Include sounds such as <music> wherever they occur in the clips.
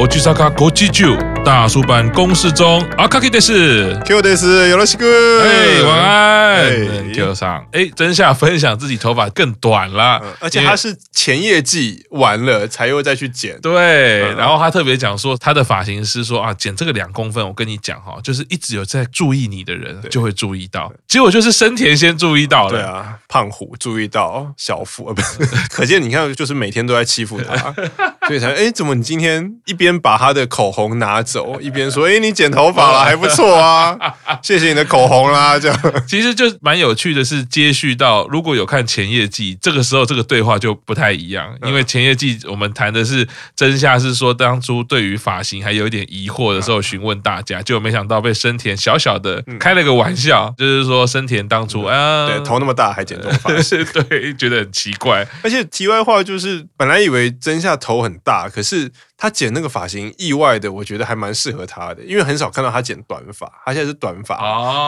动おちさかごち就大叔坂工事中阿卡基德斯 Q 德斯有了西哥，哎，晚安 ，Q 上，哎，真夏分享自己头发更短了，而且他是前业绩完了才又再去剪，对，然后他特别讲说他的发型师说啊，剪这个两公分，我跟你讲哈，就是一直有在注意你的人就会注意到，结果就是生田先注意到。了，对啊，胖虎注意到小夫，呃，不是，<laughs> 可见你看，就是每天都在欺负他，<laughs> 所以才哎，怎么你今天一边把他的口红拿走，<laughs> 一边说，哎，你剪头发了，还不错啊，谢谢你的口红啦，这样，其实就蛮有趣的，是接续到如果有看前业季，这个时候这个对话就不太一样，因为前业季我们谈的是真夏是说当初对于发型还有一点疑惑的时候询问大家，就没想到被生田 <laughs> 小小的开了个玩笑，就是说生田当初啊，对，头那么大还剪这种发型，<laughs> 对，觉得很奇怪，而且题外话就是本来以为真夏头很大，可是。他剪那个发型，意外的，我觉得还蛮适合他的，因为很少看到他剪短发，他现在是短发，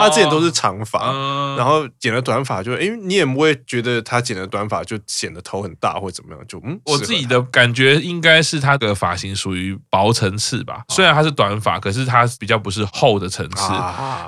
他之前都是长发，然后剪了短发就，哎，你也不会觉得他剪了短发就显得头很大或怎么样，就嗯，我自己的感觉应该是他的发型属于薄层次吧，虽然他是短发，可是他比较不是厚的层次，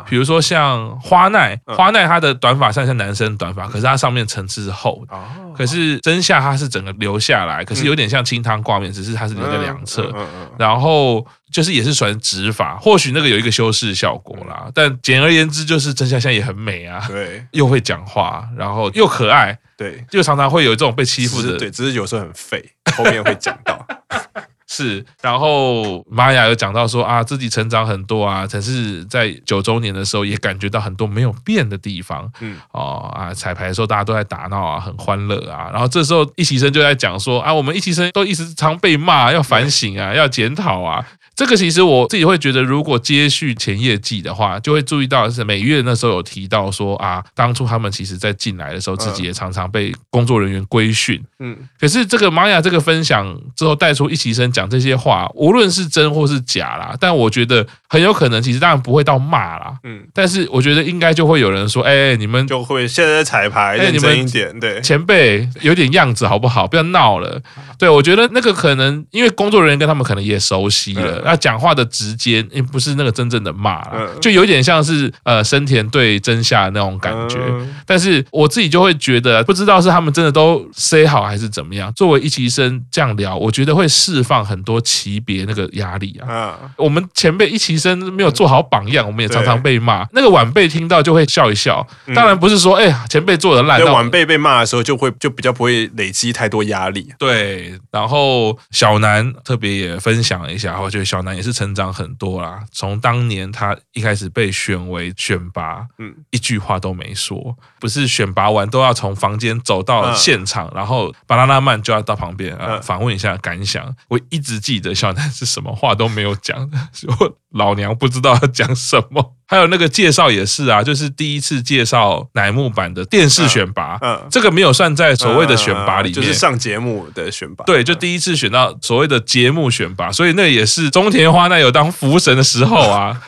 比如说像花奈，花奈他的短发像像男生短发，可是他上面层次是厚的，可是真夏他是整个留下来，可是有点像清汤挂面，只是他是留在两侧。嗯嗯，然后就是也是算直发，或许那个有一个修饰效果啦。但简而言之，就是真夏现在也很美啊，对，又会讲话，然后又可爱，对，就常常会有这种被欺负的，对，只是有时候很废，后面会讲到。<laughs> 是，然后玛雅有讲到说啊，自己成长很多啊，可是在九周年的时候也感觉到很多没有变的地方，嗯，哦啊，彩排的时候大家都在打闹啊，很欢乐啊，然后这时候一起生就在讲说啊，我们一起生都一直常被骂，要反省啊，要检讨啊。这个其实我自己会觉得，如果接续前业绩的话，就会注意到是美月那时候有提到说啊，当初他们其实在进来的时候，自己也常常被工作人员规训。嗯，可是这个玛雅这个分享之后带出一起生讲这些话，无论是真或是假啦，但我觉得很有可能，其实当然不会到骂啦。嗯，但是我觉得应该就会有人说，哎，你们就会现在在彩排，认真一点，对，前辈有点样子好不好？不要闹了。<laughs> 对，我觉得那个可能因为工作人员跟他们可能也熟悉了。那讲话的直接，也不是那个真正的骂，就有点像是呃生田对真夏那种感觉。但是我自己就会觉得，不知道是他们真的都 say 好还是怎么样。作为一期生这样聊，我觉得会释放很多级别那个压力啊。我们前辈一起身没有做好榜样，我们也常常被骂。那个晚辈听到就会笑一笑。当然不是说哎呀前辈做的烂，晚辈被骂的时候就会就比较不会累积太多压力。对，然后小南特别也分享了一下，我觉得小南也是。成长很多啦，从当年他一开始被选为选拔，嗯，一句话都没说，不是选拔完都要从房间走到现场，然后巴拉拉曼就要到旁边啊访问一下感想。我一一直记得小南是什么话都没有讲，我老娘不知道要讲什么。还有那个介绍也是啊，就是第一次介绍乃木坂的电视选拔，嗯，这个没有算在所谓的选拔里面，就是上节目的选拔。对，就第一次选到所谓的节目选拔，所以那也是中田花奈有当福神的时候啊，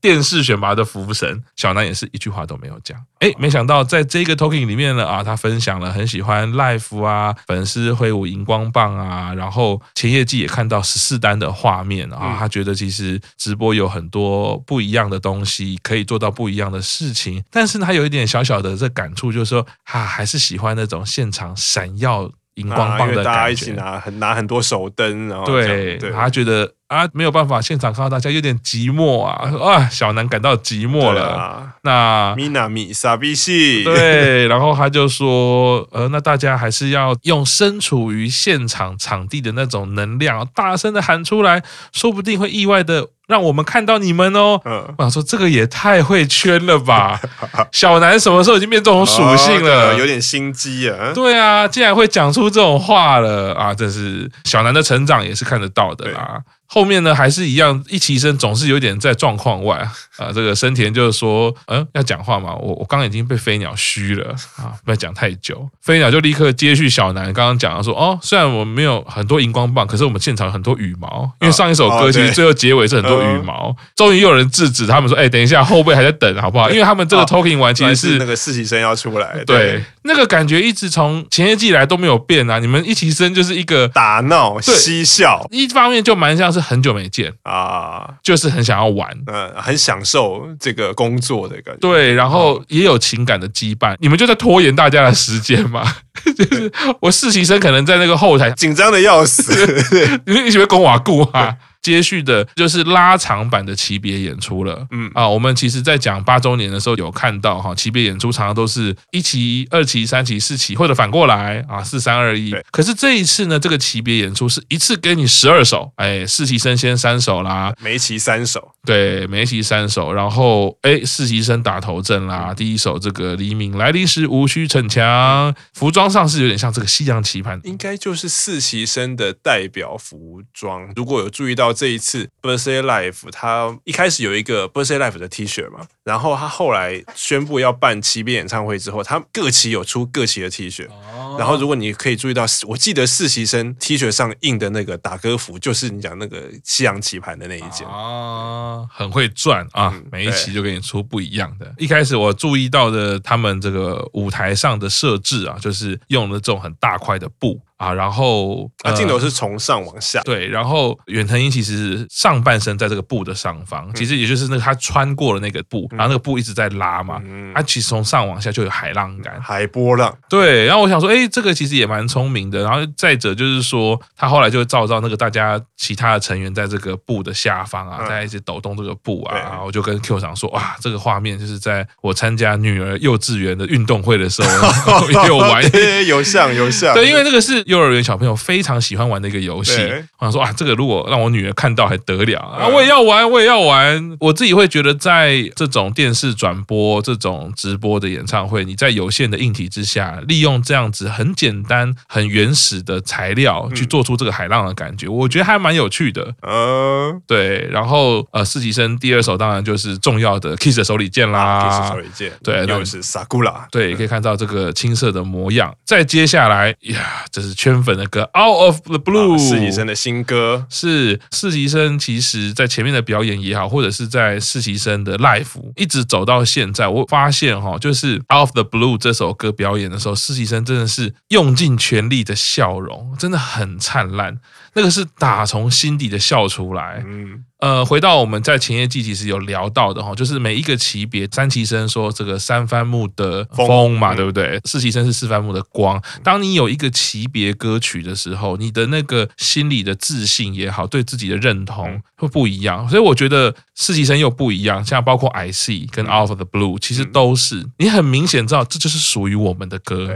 电视选拔的福神，小南也是一句话都没有讲。哎，没想到在这个 talking 里面呢啊，他分享了很喜欢 life 啊，粉丝挥舞荧光棒啊，然后前业季也看到十四单的画面啊，他觉得其实直播有很多不一样的东西。可以做到不一样的事情，但是，他有一点小小的这感触，就是说，啊，还是喜欢那种现场闪耀荧光棒的感觉，啊、大家一起拿很拿很多手灯，然后对，对。他觉得啊，没有办法现场看到大家有点寂寞啊，啊，小南感到寂寞了。啊、那米娜米傻逼戏对，然后他就说，呃，那大家还是要用身处于现场场地的那种能量，大声的喊出来，说不定会意外的。让我们看到你们哦！嗯，我想说这个也太会圈了吧！<laughs> 小南什么时候已经变这种属性了？有点心机啊！对啊，竟然会讲出这种话了啊！这是小南的成长也是看得到的啦。后面呢，还是一样，一起身总是有点在状况外啊。这个生田就是说，嗯，要讲话嘛。我我刚刚已经被飞鸟虚了啊，不要讲太久。飞鸟就立刻接续小南刚刚讲的说，哦，虽然我们没有很多荧光棒，可是我们现场有很多羽毛，因为上一首歌其实最后结尾是很多羽毛。终于又有人制止他们说，哎，等一下，后辈还在等，好不好？因为他们这个 talking 完其实是那个实习生要出来。对，那个感觉一直从前一季来都没有变啊！你们一期生就是一个打闹嬉笑，一方面就蛮像是很久没见啊，就是很想要玩，嗯，很享受这个工作的感觉。对，然后也有情感的羁绊，你们就在拖延大家的时间嘛。<laughs> 就是我实习生可能在那个后台紧张的要死，<laughs> <laughs> 你们一起被公瓦固啊。接续的就是拉长版的级别演出了，嗯。啊，我们其实在讲八周年的时候有看到哈，级别演出常常都是一期、二期、三期、四期，或者反过来啊，四三二一。可是这一次呢，这个级别演出是一次给你十二首，哎，实习生先三首啦，每一期三首，对，每一期三首，然后哎，实习生打头阵啦，第一首这个黎明来临时无需逞强，服装上是有点像这个西洋棋盘，应该就是实习生的代表服装，如果有注意到。这一次 Birthday Life，他一开始有一个 Birthday Life 的 T 恤嘛，然后他后来宣布要办期别演唱会之后，他各期有出各期的 T 恤。然后如果你可以注意到，我记得实习生 T 恤上印的那个打歌服，就是你讲那个西洋棋盘的那一件啊，很会赚啊，每一期就给你出不一样的。一开始我注意到的他们这个舞台上的设置啊，就是用了这种很大块的布。啊，然后啊，镜头是从上往下，对，然后远藤英其实上半身在这个布的上方，其实也就是那个他穿过了那个布，然后那个布一直在拉嘛，他其实从上往下就有海浪感，海波浪，对，然后我想说，哎，这个其实也蛮聪明的，然后再者就是说，他后来就照到那个大家其他的成员在这个布的下方啊，在一直抖动这个布啊，然后我就跟 Q 长说，哇，这个画面就是在我参加女儿幼稚园的运动会的时候 <laughs> 也有玩，<laughs> 有像有像，对，因为那个是。幼儿园小朋友非常喜欢玩的一个游戏，我想说啊，这个如果让我女儿看到还得了啊，我也要玩，我也要玩。我自己会觉得，在这种电视转播、这种直播的演唱会，你在有限的硬体之下，利用这样子很简单、很原始的材料去做出这个海浪的感觉，我觉得还蛮有趣的。嗯，对。然后呃，实习生第二首当然就是重要的 Kiss 的手里剑啦，Kiss 手里剑，对，又是 Sakura，对，可以看到这个青涩的模样。再接下来呀，这是。圈粉的歌《Out of the Blue》，实习生的新歌是实习生。其实，在前面的表演也好，或者是在实习生的 live，一直走到现在，我发现哈，就是《Out of the Blue》这首歌表演的时候，实习生真的是用尽全力的笑容，真的很灿烂。那个是打从心底的笑出来。嗯。呃，回到我们在前一季其实有聊到的哈，就是每一个级别，三旗生说这个三番木的风嘛，对不对？四旗生是四番木的光。当你有一个级别歌曲的时候，你的那个心里的自信也好，对自己的认同会不一样。所以我觉得四旗生又不一样，像包括 I See 跟 Out of the Blue，其实都是你很明显知道这就是属于我们的歌。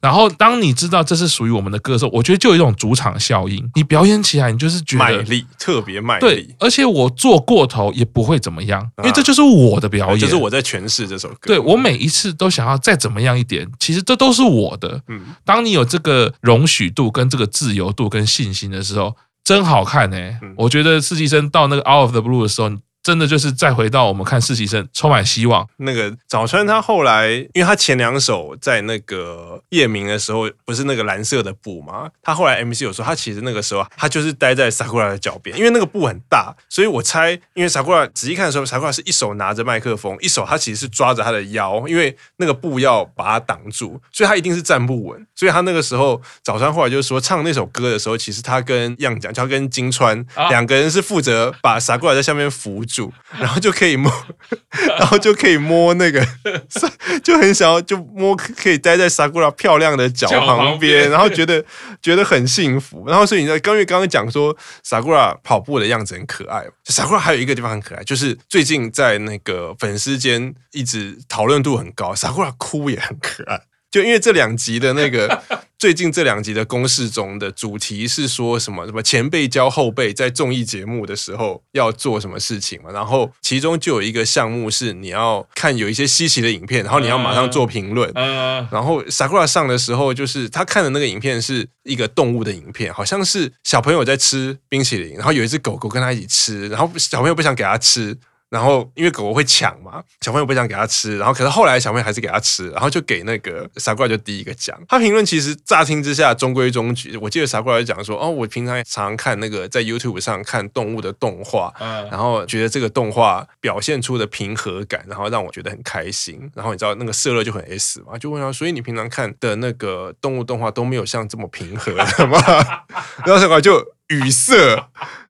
然后当你知道这是属于我们的歌的时候，我觉得就有一种主场效应，你表演起来你就是觉得卖力，特别卖力，对，而且。我做过头也不会怎么样，因为这就是我的表演，就是我在诠释这首歌。对，我每一次都想要再怎么样一点，其实这都是我的。嗯，当你有这个容许度、跟这个自由度、跟信心的时候，真好看呢。我觉得实习生到那个 Out of the Blue 的时候。真的就是再回到我们看实习生，充满希望。那个早川他后来，因为他前两首在那个夜明的时候，不是那个蓝色的布吗？他后来 MC 有说，他其实那个时候他就是待在 Sakura 的脚边，因为那个布很大，所以我猜，因为 Sakura 仔细看的时候，Sakura 是一手拿着麦克风，一手他其实是抓着他的腰，因为那个布要把他挡住，所以他一定是站不稳。所以他那个时候早川后来就说，唱那首歌的时候，其实他跟样讲，他跟金川两个人是负责把 Sakura 在下面扶。住，然后就可以摸，然后就可以摸那个，就很想要就摸，可以待在 Sakura 漂亮的脚旁边，然后觉得觉得很幸福。然后所以你在刚因为刚刚讲说 Sakura 跑步的样子很可爱，Sakura 还有一个地方很可爱，就是最近在那个粉丝间一直讨论度很高，Sakura 哭也很可爱。就因为这两集的那个最近这两集的公式中的主题是说什么什么前辈教后辈在综艺节目的时候要做什么事情嘛，然后其中就有一个项目是你要看有一些稀奇的影片，然后你要马上做评论。然后 Sakura 上的时候，就是他看的那个影片是一个动物的影片，好像是小朋友在吃冰淇淋，然后有一只狗狗跟他一起吃，然后小朋友不想给他吃。然后因为狗狗会抢嘛，小朋友不想给他吃，然后可是后来小朋友还是给他吃，然后就给那个傻瓜就第一个奖。他评论其实乍听之下中规中矩，我记得傻瓜就讲说，哦，我平常常常看那个在 YouTube 上看动物的动画，然后觉得这个动画表现出的平和感，然后让我觉得很开心。然后你知道那个色乐就很 S 嘛，就问他，所以你平常看的那个动物动画都没有像这么平和的吗？<laughs> 然后傻瓜就。语塞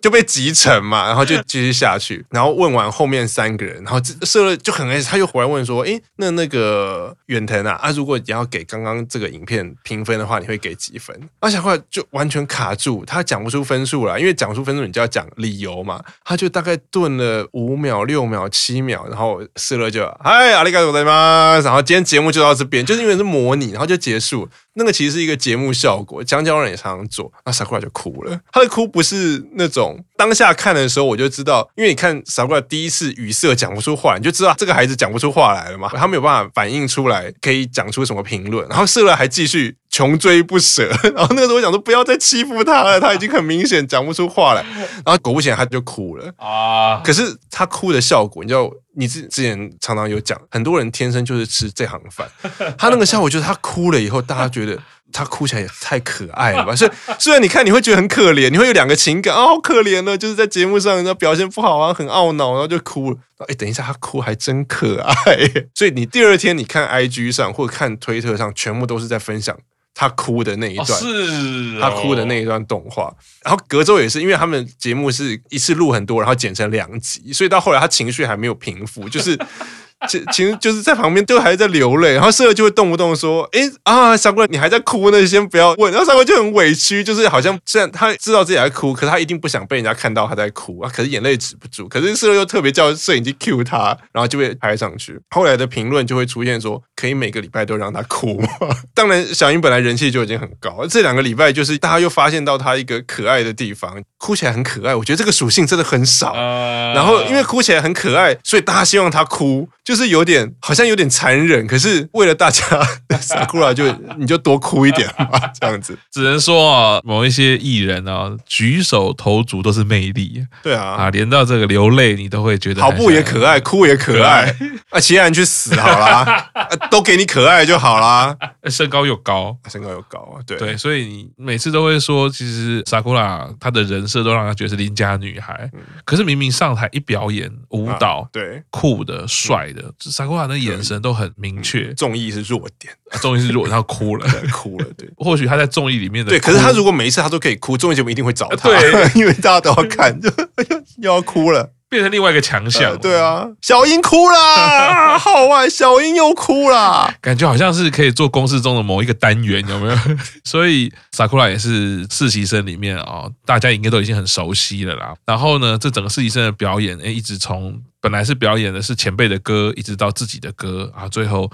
就被集成嘛，然后就继续下去，<laughs> 然后问完后面三个人，然后设了就很爱，他又回来问说：“诶，那那个远藤啊，啊，如果你要给刚刚这个影片评分的话，你会给几分？”而且后来就完全卡住，他讲不出分数来，因为讲不出分数，你就要讲理由嘛。他就大概顿了五秒、六秒、七秒，然后设了就嗨，阿里嘎多在吗？然后今天节目就到这边，就是因为是模拟，然后就结束。那个其实是一个节目效果，江江人也常常做，那 Sakura 就哭了。他的哭不是那种当下看的时候我就知道，因为你看傻瓜第一次语塞讲不出话，你就知道这个孩子讲不出话来了嘛，他没有办法反应出来，可以讲出什么评论。然后设乐还继续穷追不舍，<laughs> 然后那个时候我想说不要再欺负他了，他已经很明显讲不出话来。然后果不其然他就哭了啊！可是他哭的效果，你知道，你之之前常常有讲，很多人天生就是吃这行饭。他那个效果就是他哭了以后，大家觉得。他哭起来也太可爱了吧！所以虽然你看你会觉得很可怜，你会有两个情感啊，好可怜呢，就是在节目上人家表现不好啊，很懊恼，然后就哭了。哎，等一下，他哭还真可爱。<laughs> 所以你第二天你看 IG 上或者看推特上，全部都是在分享他哭的那一段，哦是哦、他哭的那一段动画。然后隔周也是，因为他们节目是一次录很多，然后剪成两集，所以到后来他情绪还没有平复，就是。其 <laughs> 其实就是在旁边都还在流泪，然后社就会动不动说：“哎啊，傻瓜，你还在哭呢，先不要问。”然后傻瓜就很委屈，就是好像虽然他知道自己在哭，可是他一定不想被人家看到他在哭啊。可是眼泪止不住，可是社又特别叫摄影机 cue 他，然后就会拍上去。后来的评论就会出现说：“可以每个礼拜都让他哭吗？”当然，小英本来人气就已经很高，这两个礼拜就是大家又发现到他一个可爱的地方，哭起来很可爱。我觉得这个属性真的很少。然后因为哭起来很可爱，所以大家希望他哭。就是有点好像有点残忍，可是为了大家，<laughs> Sakura 就你就多哭一点嘛，这样子。只能说啊，某一些艺人啊，举手投足都是魅力。对啊，啊，连到这个流泪你都会觉得跑步也可爱，哭也可爱。啊，其他人去死好啦，<laughs> 都给你可爱就好啦。身高又高，身高又高啊，对对，所以你每次都会说，其实 Sakura 她的人设都让她觉得是邻家女孩，可是明明上台一表演舞蹈，对，酷的帅。的，傻瓜的眼神都很明确，综艺是弱点，综艺是弱，然后哭了，<laughs> 哭了，对，或许他在综艺里面的，对，可是他如果每一次他都可以哭，综艺节目一定会找他，对，<laughs> 因为大家都要看，就又要哭了，变成另外一个强项，对啊，小英哭了，好啊，小英又哭了，感觉好像是可以做公式中的某一个单元，有没有？<laughs> 所以萨库拉也是实习生里面啊，大家应该都已经很熟悉了啦。然后呢，这整个实习生的表演，哎，一直从。本来是表演的是前辈的歌，一直到自己的歌啊，最后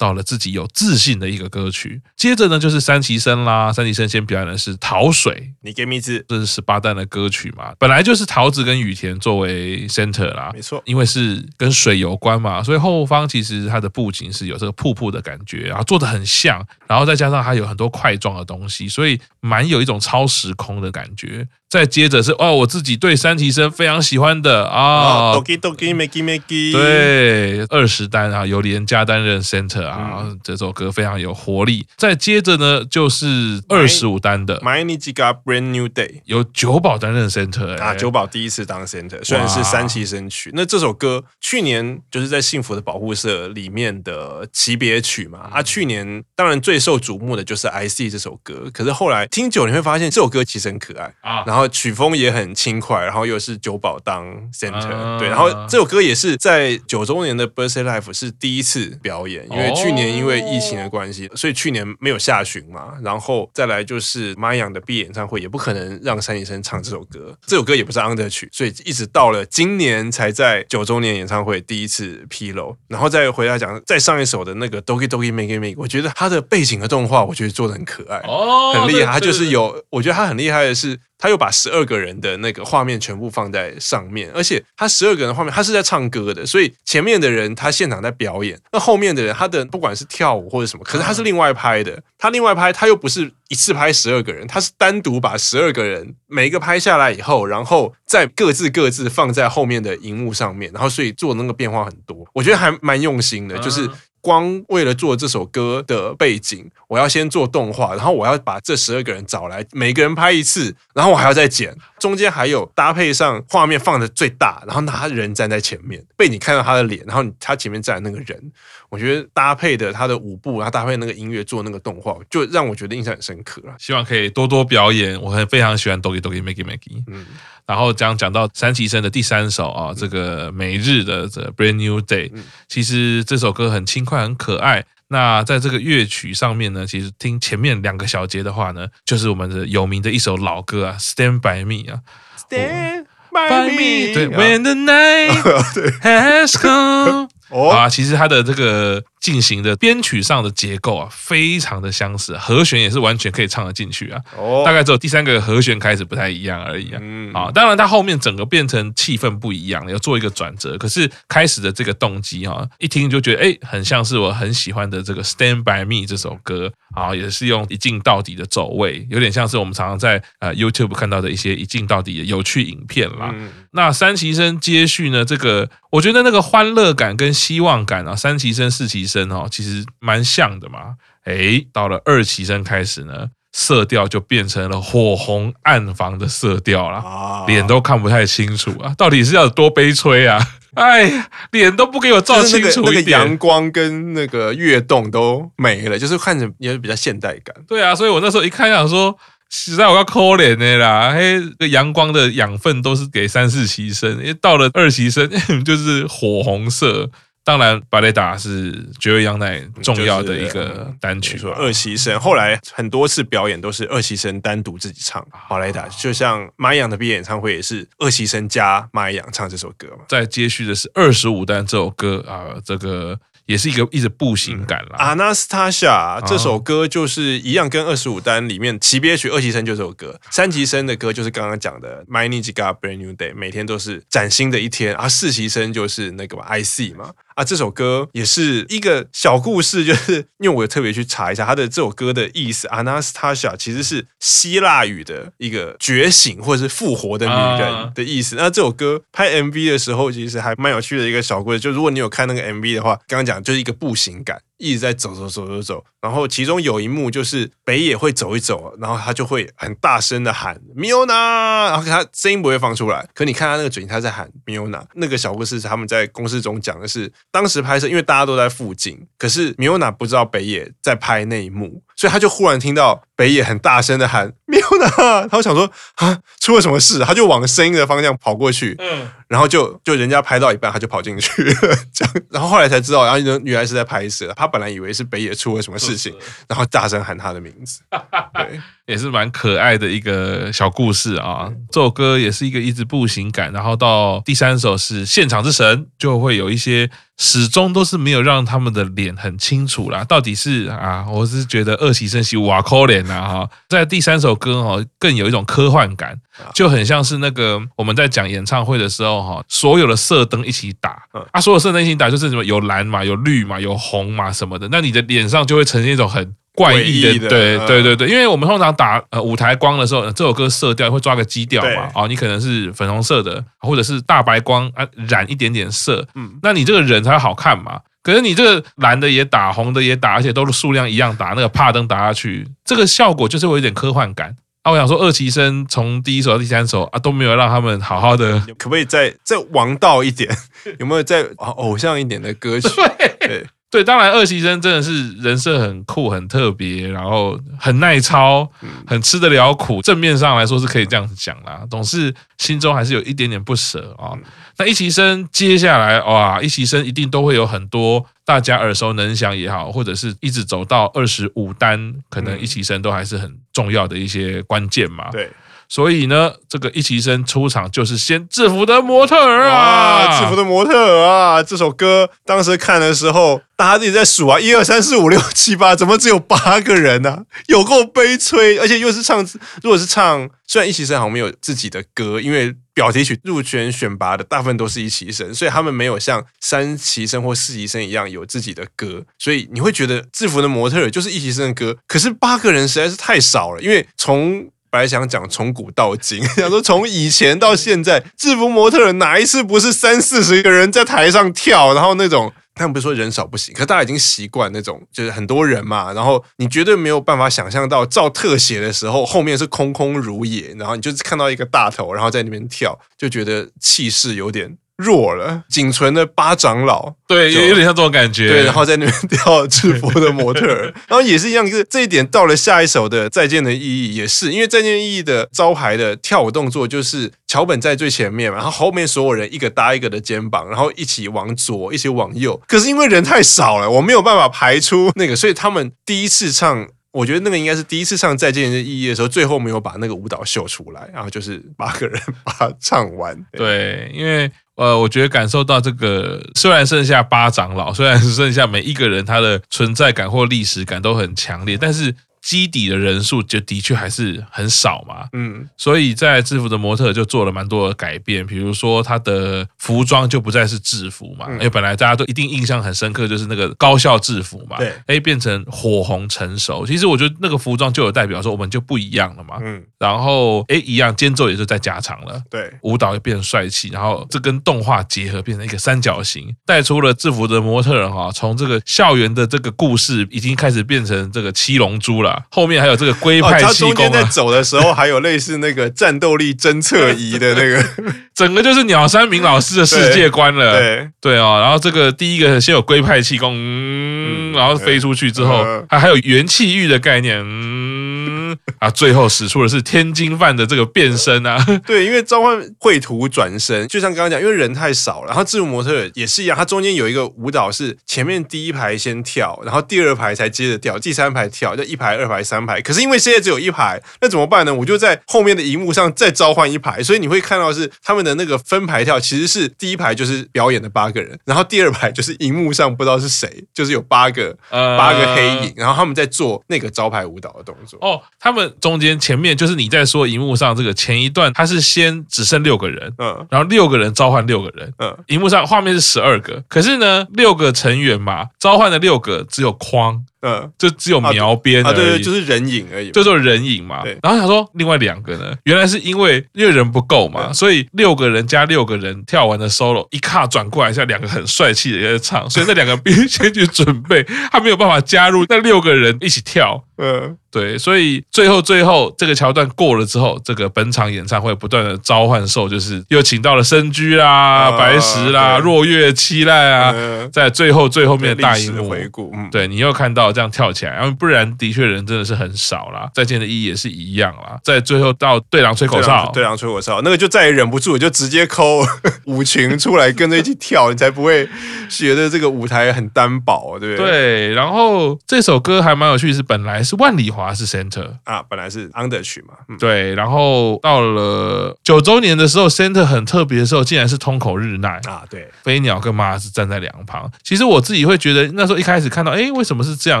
到了自己有自信的一个歌曲。接着呢，就是三崎生啦。三崎生先表演的是《桃水》，你给名字，这是十八单的歌曲嘛。本来就是桃子跟雨田作为 center 啦，没错，因为是跟水有关嘛，所以后方其实它的布景是有这个瀑布的感觉，然后做得很像，然后再加上它有很多块状的东西，所以蛮有一种超时空的感觉。再接着是哦，我自己对三崎生非常喜欢的啊，Doki Doki Meki Meki，对，二十单啊，由连家担任 center 啊，嗯、这首歌非常有活力。再接着呢，就是二十五单的。Mainichi ga Brand New Day，由久保担任 center、欸、啊，久保第一次当 center，虽然是三期生曲。那这首歌去年就是在幸福的保护色里面的级别曲嘛，嗯、啊，去年当然最受瞩目的就是 I See 这首歌，可是后来听久你会发现这首歌其实很可爱。啊，然后。曲风也很轻快，然后又是九保当 center，、uh、对，然后这首歌也是在九周年的 Birthday life 是第一次表演，因为去年因为疫情的关系，所以去年没有下旬嘛，然后再来就是 Mayan 的毕业演唱会，也不可能让三期生唱这首歌，这首歌也不是 under 曲，所以一直到了今年才在九周年演唱会第一次披露，然后再回来讲再上一首的那个 Doki Doki Meki Meki，我觉得它的背景和动画我觉得做的很可爱，哦，很厉害，它就是有，我觉得它很厉害的是。他又把十二个人的那个画面全部放在上面，而且他十二个人的画面，他是在唱歌的，所以前面的人他现场在表演，那后面的人他的不管是跳舞或者什么，可是他是另外拍的，他另外拍他又不是一次拍十二个人，他是单独把十二个人每一个拍下来以后，然后再各自各自放在后面的荧幕上面，然后所以做那个变化很多，我觉得还蛮用心的，就是。光为了做这首歌的背景，我要先做动画，然后我要把这十二个人找来，每个人拍一次，然后我还要再剪，中间还有搭配上画面放的最大，然后拿人站在前面，被你看到他的脸，然后他前面站的那个人，我觉得搭配的他的舞步，然后搭配那个音乐做那个动画，就让我觉得印象很深刻了。希望可以多多表演，我很非常喜欢 Doki Doki Megi Megi。嗯。然后讲讲到山崎生的第三首啊，这个每日的这 Brand New Day，其实这首歌很轻快，很可爱。那在这个乐曲上面呢，其实听前面两个小节的话呢，就是我们的有名的一首老歌啊，Stand by Me 啊，Stand by Me，对，When the night <laughs> has come。<laughs> 哦、啊，其实它的这个进行的编曲上的结构啊，非常的相似，和弦也是完全可以唱得进去啊。哦，大概只有第三个和弦开始不太一样而已啊。嗯，啊，当然它后面整个变成气氛不一样了，要做一个转折。可是开始的这个动机哈，一听就觉得哎，很像是我很喜欢的这个《Stand by Me》这首歌啊，也是用一镜到底的走位，有点像是我们常常在呃 YouTube 看到的一些一镜到底的有趣影片啦。嗯、那三崎生接续呢，这个我觉得那个欢乐感跟希望感啊，三旗生、四期生哦，其实蛮像的嘛。诶，到了二期生开始呢，色调就变成了火红暗房的色调了，脸都看不太清楚啊，到底是要多悲催啊？<laughs> 哎呀，脸都不给我照清楚一点，那个阳光跟那个跃动都没了，就是看着也比较现代感。对啊，所以我那时候一看想说，实在我要抠脸的啦，嘿，这阳光的养分都是给三四期生，因为到了二期生 <laughs> 就是火红色。当然，巴雷达是绝味羊奶重要的一个单曲。说二期生后来很多次表演都是二期生单独自己唱巴雷达，就像马养的毕业演唱会也是二期生加马养唱这首歌嘛。再接续的是二十五单这首歌啊，这个。也是一个一直步行感啦。阿纳斯塔夏这首歌就是一样，跟二十五单里面期别曲二期生就这首歌，三期生的歌就是刚刚讲的 My Nijika Brand New Day，每天都是崭新的一天。而四期生就是那个 I See 嘛。啊，这首歌也是一个小故事，就是因为我特别去查一下他的这首歌的意思。Anastasia 其实是希腊语的一个觉醒或者是复活的女人的意思。那这首歌拍 MV 的时候，其实还蛮有趣的一个小故事。就如果你有看那个 MV 的话，刚刚讲就是一个步行感。一直在走走走走走，然后其中有一幕就是北野会走一走，然后他就会很大声的喊 Miona，然后他声音不会放出来，可你看他那个嘴型，他在喊 Miona。那个小故事他们在公司中讲的是，当时拍摄因为大家都在附近，可是 Miona 不知道北野在拍那一幕，所以他就忽然听到北野很大声的喊 Miona，他就想说啊，出了什么事？他就往声音的方向跑过去，嗯，然后就就人家拍到一半，他就跑进去了，<laughs> 这样，然后后来才知道，然后原来是在拍摄他。本来以为是北野出了什么事情，然后大声喊他的名字，<laughs> 对，也是蛮可爱的一个小故事啊。这首歌也是一个一直步行感，然后到第三首是现场之神，就会有一些。始终都是没有让他们的脸很清楚啦，到底是啊，我是觉得二期生是瓦抠脸呐哈，在第三首歌哈，更有一种科幻感，就很像是那个我们在讲演唱会的时候哈，所有的射灯一起打，啊，所有射灯一起打就是什么有蓝嘛，有绿嘛，有红嘛什么的，那你的脸上就会呈现一种很。怪异的，对对对对，因为我们通常打呃舞台光的时候，这首歌色调会抓个基调嘛，哦，你可能是粉红色的，或者是大白光啊染一点点色，嗯，那你这个人才好看嘛。可是你这个蓝的也打，红的也打，而且都是数量一样打，那个帕灯打下去，这个效果就是会有点科幻感啊。我想说，二期生从第一首到第三首啊都没有让他们好好的，<laughs> 可不可以再再王道一点？<laughs> 有没有再偶像一点的歌曲？<laughs> 对。对，当然二期生真的是人设很酷、很特别，然后很耐操、很吃得了苦。正面上来说是可以这样子讲啦，总是心中还是有一点点不舍啊。那一期生接下来哇，一期生一定都会有很多大家耳熟能详也好，或者是一直走到二十五单，可能一期生都还是很重要的一些关键嘛。对。所以呢，这个一期生出场就是先制服的模特儿啊，制服的模特儿啊，这首歌当时看的时候，大家自己在数啊，一二三四五六七八，怎么只有八个人呢？啊？有够悲催，而且又是唱，如果是唱，虽然一期生好像没有自己的歌，因为表题曲入选选拔的大部分都是一期生，所以他们没有像三期生或四期生一样有自己的歌，所以你会觉得制服的模特儿就是一期生的歌，可是八个人实在是太少了，因为从本来想讲从古到今，<laughs> 想说从以前到现在，制服模特哪一次不是三四十个人在台上跳，然后那种。他们不是说人少不行，可大家已经习惯那种，就是很多人嘛，然后你绝对没有办法想象到照特写的时候，后面是空空如也，然后你就看到一个大头，然后在那边跳，就觉得气势有点。弱了，仅存的八长老，对，也有点像这种感觉。对，然后在那边跳制服的模特儿，<laughs> 然后也是一样，就是这一点到了下一首的再见的意义，也是因为再见的意义的招牌的跳舞动作就是桥本在最前面嘛，然后后面所有人一个搭一个的肩膀，然后一起往左，一起往右。可是因为人太少了，我没有办法排出那个，所以他们第一次唱。我觉得那个应该是第一次唱《再见的意义》的时候，最后没有把那个舞蹈秀出来，然后就是八个人把它唱完。<laughs> 对，因为呃，我觉得感受到这个，虽然剩下八长老，虽然剩下每一个人他的存在感或历史感都很强烈，但是。基底的人数就的确还是很少嘛，嗯，所以在制服的模特就做了蛮多的改变，比如说他的服装就不再是制服嘛，因为本来大家都一定印象很深刻，就是那个高校制服嘛，对，哎，变成火红成熟，其实我觉得那个服装就有代表说我们就不一样了嘛，嗯，然后哎，一样间奏也是在加长了，对，舞蹈也变得帅气，然后这跟动画结合变成一个三角形，带出了制服的模特人哈，从这个校园的这个故事已经开始变成这个七龙珠了。后面还有这个龟派气功，他中间在走的时候还有类似那个战斗力侦测仪的那个，<laughs> 整个就是鸟山明老师的世界观了。对对哦，然后这个第一个先有龟派气功，嗯，然后飞出去之后，还还有元气玉的概念。嗯啊，最后使出的是天津饭的这个变身啊！<laughs> 对，因为召唤绘图转身，就像刚刚讲，因为人太少了，然后制服模特也是一样，它中间有一个舞蹈是前面第一排先跳，然后第二排才接着跳，第三排跳，就一排、二排、三排。可是因为现在只有一排，那怎么办呢？我就在后面的荧幕上再召唤一排，所以你会看到是他们的那个分排跳，其实是第一排就是表演的八个人，然后第二排就是荧幕上不知道是谁，就是有八个八个黑影，然后他们在做那个招牌舞蹈的动作。哦。他们中间前面就是你在说荧幕上这个前一段，他是先只剩六个人，嗯，然后六个人召唤六个人，嗯，荧幕上画面是十二个，可是呢，六个成员嘛，召唤的六个只有框。嗯，就只有描边啊，对对，就是人影而已，就做人影嘛。对，然后他说另外两个呢，原来是因为因为人不够嘛，所以六个人加六个人跳完的 solo，一卡转过来，像两个很帅气的人在唱，所以那两个必须先去准备，他没有办法加入那六个人一起跳。嗯，对，所以最后最后这个桥段过了之后，这个本场演唱会不断的召唤兽，就是又请到了深居啦、白石啦、若月七濑啊，在最后最后面的大荧幕。回顾，嗯，对你又看到。这样跳起来，然后不然的确人真的是很少啦。再见的意义也是一样啦，在最后到对狼吹口哨，对狼吹口哨，那个就再也忍不住，就直接抠舞 <laughs> 群出来跟着一起跳，你才不会觉得这个舞台很单薄，对不对？对。然后这首歌还蛮有趣，是本来是万里华是 center 啊，本来是 under 曲嘛，嗯、对。然后到了九周年的时候，center 很特别的时候，竟然是通口日奈啊，对，飞鸟跟麻是站在两旁。其实我自己会觉得，那时候一开始看到，哎，为什么是这样？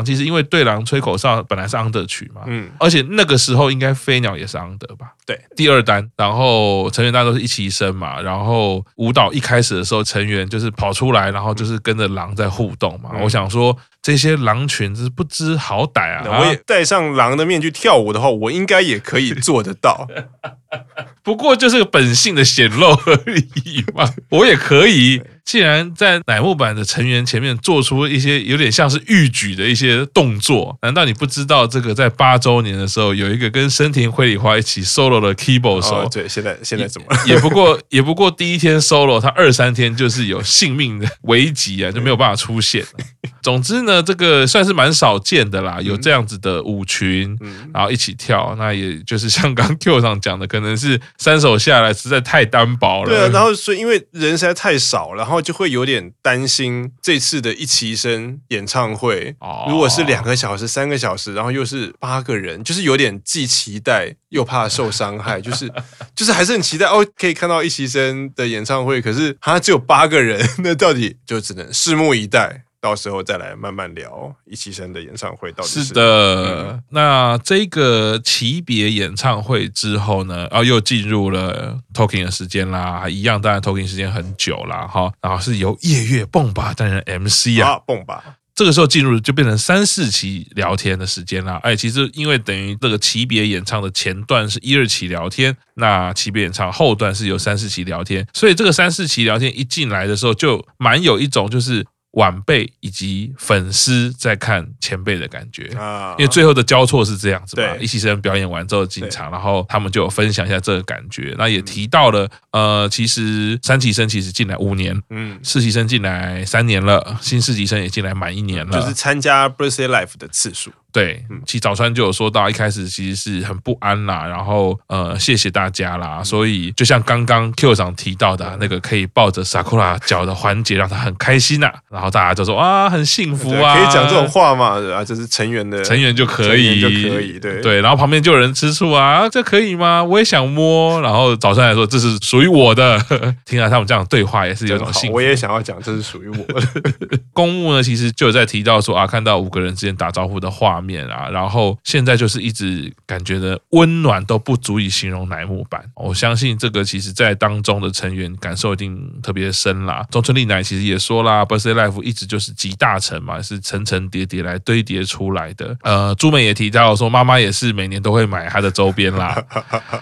其实因为对狼吹口哨本来是 under 曲嘛，嗯，而且那个时候应该飞鸟也是 under 吧，对，第二单，然后成员大家都是一起生嘛，然后舞蹈一开始的时候成员就是跑出来，然后就是跟着狼在互动嘛，嗯、我想说这些狼群是不知好歹啊，我也戴上狼的面具跳舞的话，我应该也可以做得到。<laughs> 不过就是个本性的显露而已嘛，<laughs> 我也可以。既然在乃木坂的成员前面做出一些有点像是预举的一些动作，难道你不知道这个在八周年的时候有一个跟深田绘里花一起 solo 的 keyboard 手？哦，对，现在现在怎么也？也不过 <laughs> 也不过第一天 solo，他二三天就是有性命的危急啊，就没有办法出现。总之呢，这个算是蛮少见的啦，有这样子的舞群，然后一起跳。那也就是像刚 Q 上讲的，可能是三首下来实在太单薄了。对啊，然后所以因为人实在太少，然后就会有点担心这次的一齐生演唱会，如果是两个小时、三个小时，然后又是八个人，就是有点既期待又怕受伤害，<laughs> 就是就是还是很期待哦，可以看到一齐生的演唱会，可是他只有八个人，<laughs> 那到底就只能拭目以待。到时候再来慢慢聊一期生的演唱会到底是，是的。嗯、那这个级别演唱会之后呢，啊又进入了 talking 的时间啦，一样，当然 talking 时间很久啦。哈。然后是由夜月蹦吧担任 MC 啊，蹦吧。这个时候进入就变成三四期聊天的时间啦。哎，其实因为等于这个级别演唱的前段是一二期聊天，那级别演唱后段是有三四期聊天，所以这个三四期聊天一进来的时候就蛮有一种就是。晚辈以及粉丝在看前辈的感觉。啊，因为最后的交错是这样子嘛，一期生表演完之后进场，然后他们就有分享一下这个感觉，那也提到了呃，其实三期生其实进来五年，嗯，四期生进来三年了，新实习生也进来满一年了，就是参加 Birthday Life 的次数。对，其实早川就有说到，一开始其实是很不安啦，然后呃，谢谢大家啦，所以就像刚刚 Q 长提到的，那个可以抱着 Sakura 脚的环节，让他很开心呐，然后大家就说啊，很幸福啊，可以讲这种话嘛，啊，这是成员的成员就可以，就可以，对。对，然后旁边就有人吃醋啊，这可以吗？我也想摸，然后早川来说这是属于我的，<laughs> 听到他们这样对话也是有种幸福，我也想要讲这是属于我的。<laughs> 公务呢，其实就有在提到说啊，看到五个人之间打招呼的画面啊，然后现在就是一直感觉的温暖都不足以形容乃木坂。我相信这个其实在当中的成员感受一定特别深啦。中村丽乃其实也说啦，Birthday Life 一直就是集大成嘛，是层层叠叠来堆叠出来的。呃，朱美也提到说，妈妈也是每年都会买她的周边啦，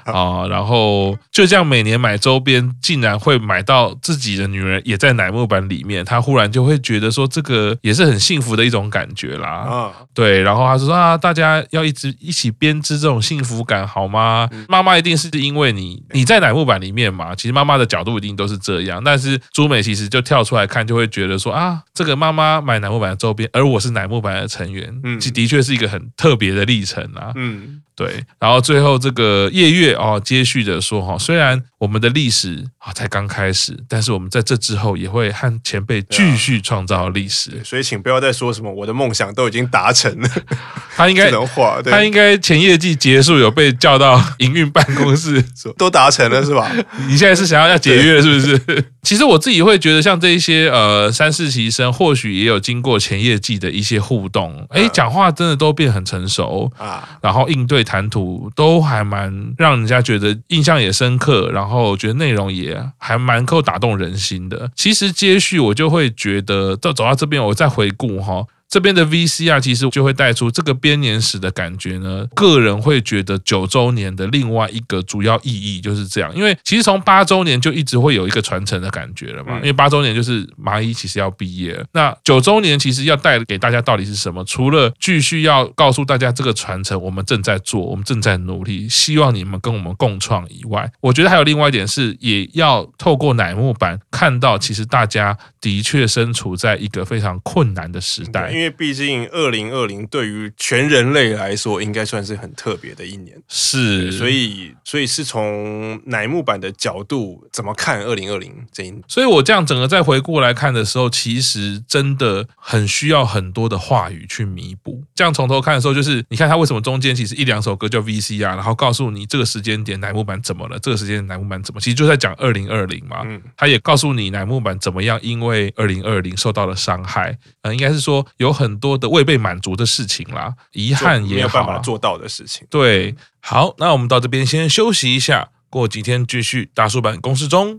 啊，<laughs> 然后就这样每年买周边，竟然会买到自己的女儿也在乃木坂里面，她忽然就会觉得说，这个也是很幸福的一种感觉啦。啊，对，然后她说啊。大家要一直一起编织这种幸福感，好吗？妈妈一定是因为你你在乃木坂里面嘛，其实妈妈的角度一定都是这样。但是朱美其实就跳出来看，就会觉得说啊，这个妈妈买乃木坂的周边，而我是乃木坂的成员，嗯，其的确是一个很特别的历程啊，嗯。对，然后最后这个夜月哦，接续的说哈，虽然我们的历史啊才刚开始，但是我们在这之后也会和前辈继续创造历史。所以请不要再说什么我的梦想都已经达成了。<laughs> 他应该 <laughs> 他应该前业绩结束有被叫到营运办公室，<laughs> 都达成了是吧？你现在是想要要解约是不是？其实我自己会觉得，像这一些呃三四期生，或许也有经过前业绩的一些互动，哎，讲话真的都变很成熟啊，然后应对。谈吐都还蛮让人家觉得印象也深刻，然后觉得内容也还蛮够打动人心的。其实接续我就会觉得，到走到这边，我再回顾哈。这边的 VCR 其实就会带出这个编年史的感觉呢。个人会觉得九周年的另外一个主要意义就是这样，因为其实从八周年就一直会有一个传承的感觉了嘛。因为八周年就是麻衣其实要毕业了，那九周年其实要带给大家到底是什么？除了继续要告诉大家这个传承我们正在做，我们正在努力，希望你们跟我们共创以外，我觉得还有另外一点是，也要透过乃木坂看到，其实大家的确身处在一个非常困难的时代。因为毕竟二零二零对于全人类来说，应该算是很特别的一年。是，所以所以是从乃木坂的角度怎么看二零二零这一年？所以我这样整个再回顾来看的时候，其实真的很需要很多的话语去弥补。这样从头看的时候，就是你看他为什么中间其实一两首歌叫 VCR，然后告诉你这个时间点乃木坂怎么了，这个时间点乃木坂怎么，其实就在讲二零二零嘛。嗯，他也告诉你乃木坂怎么样，因为二零二零受到了伤害。呃，应该是说有。有很多的未被满足的事情啦，遗憾也没有办法做到的事情。对，好，那我们到这边先休息一下，过几天继续大叔版公式中。